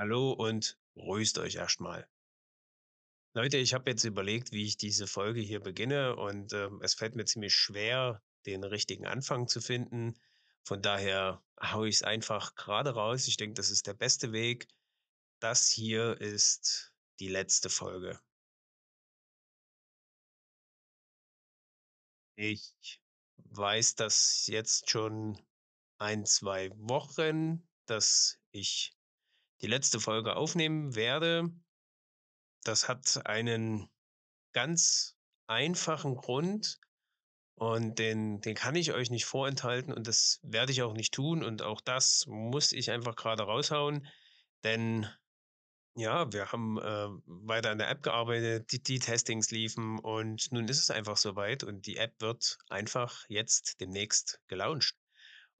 Hallo und grüßt euch erstmal. Leute, ich habe jetzt überlegt, wie ich diese Folge hier beginne und, ähm, es fällt mir ziemlich schwer, den richtigen Anfang zu finden. Von daher haue ich es einfach gerade raus. Ich denke, das ist der beste Weg. Das hier ist die letzte Folge. Ich weiß das jetzt schon ein, 2 Wochen, dass ich die letzte Folge aufnehmen werde. Das hat einen ganz einfachen Grund und den den kann ich euch nicht vorenthalten und das werde ich auch nicht tun und auch das muss ich einfach gerade raushauen, denn ja, wir haben, äh, weiter an der App gearbeitet, die die Testings liefen und nun ist es einfach so weit und die App wird einfach jetzt demnächst gelauncht.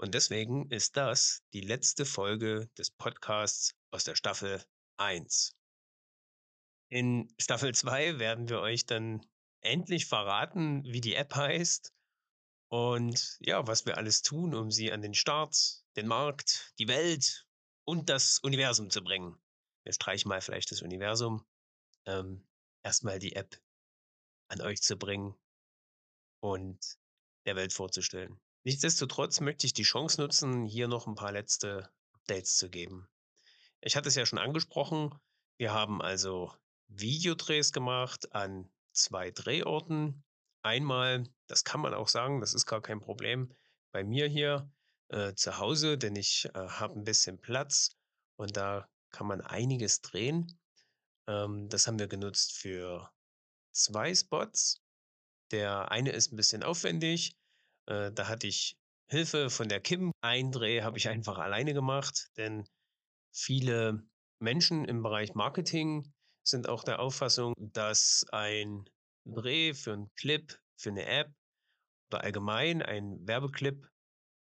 Und deswegen ist das die letzte Folge des Podcasts aus der Staffel eins. In Staffel 2 werden wir euch dann endlich verraten, wie die App heißt und ja, was wir alles tun, um sie an den Start, den Markt, die Welt und das Universum zu bringen. Wir streichen mal vielleicht das Universum. Ähm, erst die App an euch zu bringen und der Welt vorzustellen. Nichtsdestotrotz möchte ich die Chance nutzen, hier noch ein paar letzte Updates zu geben. Ich hatte es ja schon angesprochen, wir haben also Videodrehs gemacht an 2 Drehorten. Einmal, das kann man auch sagen, das ist gar kein Problem, bei mir hier, äh, zu Hause, denn ich, äh, habe ein bisschen Platz und da kann man einiges drehen. Ähm, das haben wir genutzt für 2 Spots. Der eine ist ein bisschen aufwendig. Äh, da hatte ich Hilfe von der Kim. Ein Dreh habe ich einfach alleine gemacht, denn viele Menschen im Bereich Marketing sind auch der Auffassung, dass ein Dreh für 'n Clip, für 'ne App oder allgemein ein Werbeclip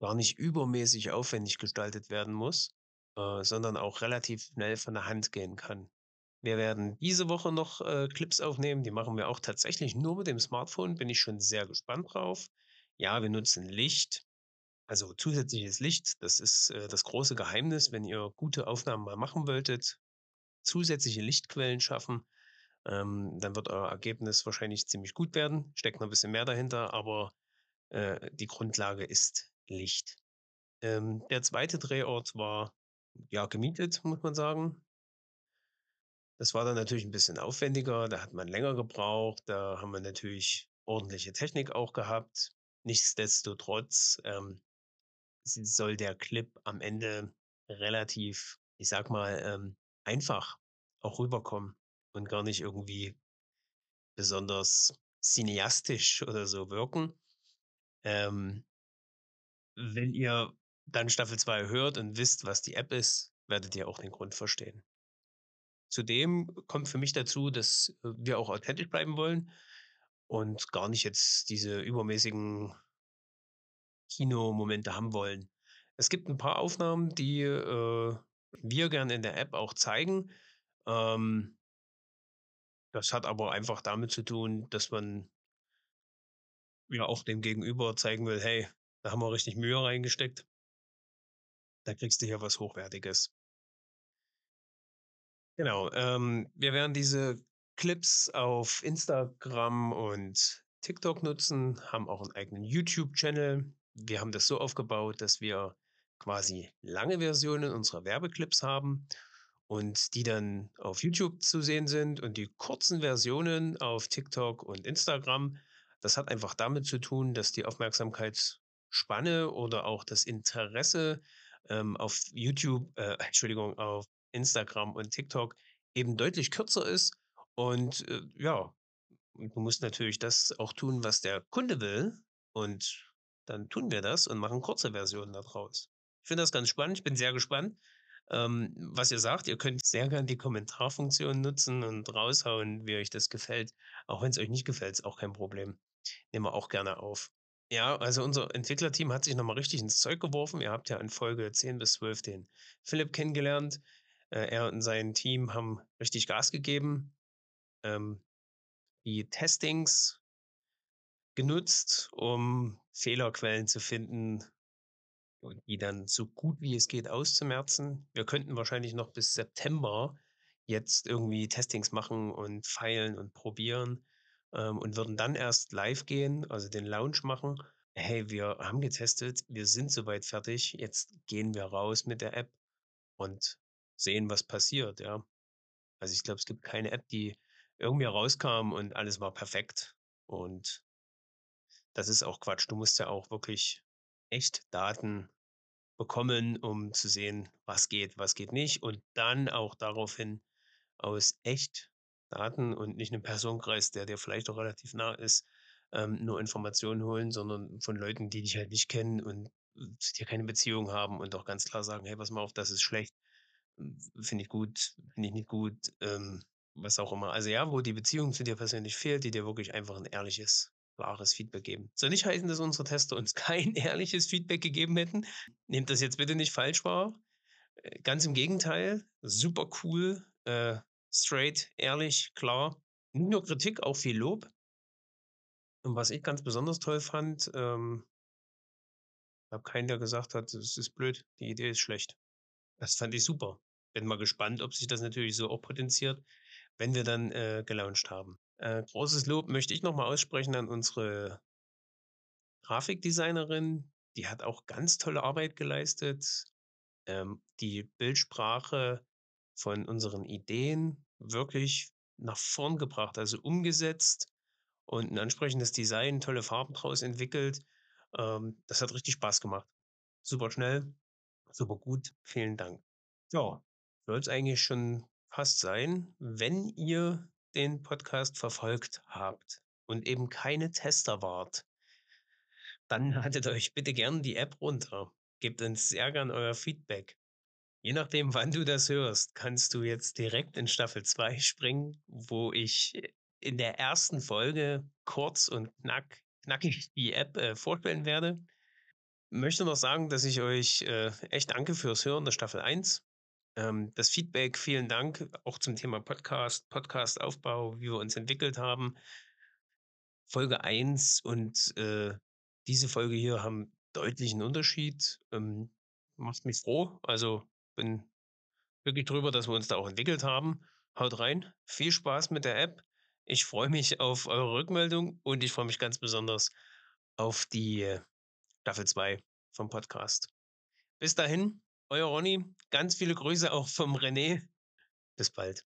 gar nicht übermäßig aufwendig gestaltet werden muss, äh, sondern auch relativ schnell von der Hand gehen kann. Wir werden diese Woche noch, äh, Clips aufnehmen, die machen wir auch tatsächlich nur mit dem Smartphone, bin ich schon sehr gespannt drauf. Ja, wir nutzen Licht, also zusätzliches Licht, das ist, äh, das große Geheimnis, wenn ihr gute Aufnahmen mal machen wolltet, zusätzliche Lichtquellen schaffen, ähm, dann wird euer Ergebnis wahrscheinlich ziemlich gut werden. Steckt noch ein bisschen mehr dahinter, aber, äh, die Grundlage ist Licht. Ähm, der zweite Drehort war, ja, gemietet, muss man sagen. Das war dann natürlich ein bisschen aufwendiger, da hat man länger gebraucht, da haben wir natürlich ordentliche Technik auch gehabt. Nichtsdestotrotz, ähm, soll der Clip am Ende relativ, ich sag mal, ähm, einfach auch rüberkommen und gar nicht irgendwie besonders cineastisch oder so wirken. Ähm, wenn ihr dann Staffel 2 hört und wisst, was die App ist, werdet ihr auch den Grund verstehen. Zudem kommt für mich dazu, dass äh, wir auch authentisch bleiben wollen und gar nicht jetzt diese übermäßigen Kinomomente haben wollen. Es gibt ein paar Aufnahmen, die, äh, wir gerne in der App auch zeigen. Ähm, das hat aber einfach damit zu tun, dass man ja auch dem Gegenüber zeigen will: „Hey, da haben wir richtig Mühe reingesteckt. Da kriegst du hier was Hochwertiges.“ Genau, ähm, wir werden diese Clips auf Instagram und TikTok nutzen, haben auch einen eigenen YouTube-Channel. Wir haben das so aufgebaut, dass wir quasi lange Versionen unserer Werbeclips haben und die dann auf YouTube zu sehen sind und die kurzen Versionen auf TikTok und Instagram. Das hat einfach damit zu tun, dass die Aufmerksamkeitsspanne oder auch das Interesse ähm, auf YouTube, äh, Entschuldigung, auf Instagram und TikTok eben deutlich kürzer ist. Und äh, ja, du musst natürlich das auch tun, was der Kunde will. Und dann tun wir das und machen kurze Versionen daraus. Ich finde das ganz spannend. Ich bin sehr gespannt ähm, was ihr sagt. Ihr könnt sehr gern die Kommentarfunktion nutzen und raushauen, wie euch das gefällt. Auch wenn es euch nicht gefällt, ist auch kein Problem. Nehmen wir auch gerne auf. Ja, also unser Entwicklerteam hat sich nochmal richtig ins Zeug geworfen. Ihr habt ja in Folge 10 bis 12 den Philipp kennengelernt. Äh, er und sein Team haben richtig Gas gegeben. Ähm, die Testings genutzt, um Fehlerquellen zu finden, und die dann so gut wie es geht auszumerzen. Wir könnten wahrscheinlich noch bis September jetzt irgendwie Testings machen und feilen und probieren, ähm, und würden dann erst live gehen, also den Launch machen. Hey, wir haben getestet, wir sind so weit fertig, jetzt gehen wir raus mit der App und sehen, was passiert, ja. Also, ich glaube, es gibt keine App, die irgendwie rauskam und alles war perfekt. Und das ist auch Quatsch. Du musst ja auch wirklich echt Daten bekommen, um zu sehen, was geht, was geht nicht. Und dann auch daraufhin aus Echtdaten und nicht 'nem Personenkreis, der dir vielleicht auch relativ nah ist, ähm, nur Informationen holen, sondern von Leuten, die dich halt nicht kennen und zu dir keine Beziehung haben und auch ganz klar sagen: „Hey, pass mal auf, das ist schlecht, finde ich gut, finde ich nicht gut“, ähm, was auch immer. Also, ja, wo die Beziehung zu dir persönlich fehlt, die dir wirklich einfach 'n ehrliches, klares Feedback geben. Soll nicht heißen, dass unsere Tester uns kein ehrliches Feedback gegeben hätten. Nehmt das jetzt bitte nicht falsch wahr. Äh, ganz im Gegenteil, super cool, äh, straight, ehrlich, klar. Nicht nur Kritik, auch viel Lob. Und was ich ganz besonders toll fand, ähm gab keinen, der gesagt hat: „Das ist blöd, die Idee ist schlecht.“ Das fand ich super. Bin mal gespannt, ob sich das natürlich so auch potenziert, wenn wir dann, äh, gelauncht haben. Äh, großes Lob möchte ich noch mal aussprechen an unsere Grafikdesignerin. Die hat auch ganz tolle Arbeit geleistet, ähm, die Bildsprache von unseren Ideen wirklich nach vorn gebracht, also umgesetzt und 'n ansprechendes Design, tolle Farben draus entwickelt. Ähm, das hat richtig Spaß gemacht. Super schnell, super gut. Vielen Dank. Ja, soll's eigentlich schon fast sein. Wenn ihr den Podcast verfolgt habt und eben keine Tester wart dann ladet euch bitte gern die App runter. Gebt uns sehr gern euer Feedback. Je nachdem, wann du das hörst, kannst du jetzt direkt in Staffel 2 springen, wo ich in der 1. Folge kurz und knack knackig die App, äh, vorstellen werde. Möchte noch sagen, dass ich euch, äh, echt danke fürs Hören der Staffel 1. Ähm, das Feedback, vielen Dank, auch zum Thema Podcast, Podcastaufbau, wie wir uns entwickelt haben. Folge 1 und, äh, diese Folge hier haben deutlichen Unterschied, ähm, macht mich froh. Also, bin wirklich drüber, dass wir uns da auch entwickelt haben. Haut rein, viel Spaß mit der App. Ich freue mich auf eure Rückmeldung und ich freue mich ganz besonders auf die Staffel 2 vom Podcast. Bis dahin, euer Ronny. Ganz viele Grüße auch vom René. Bis bald.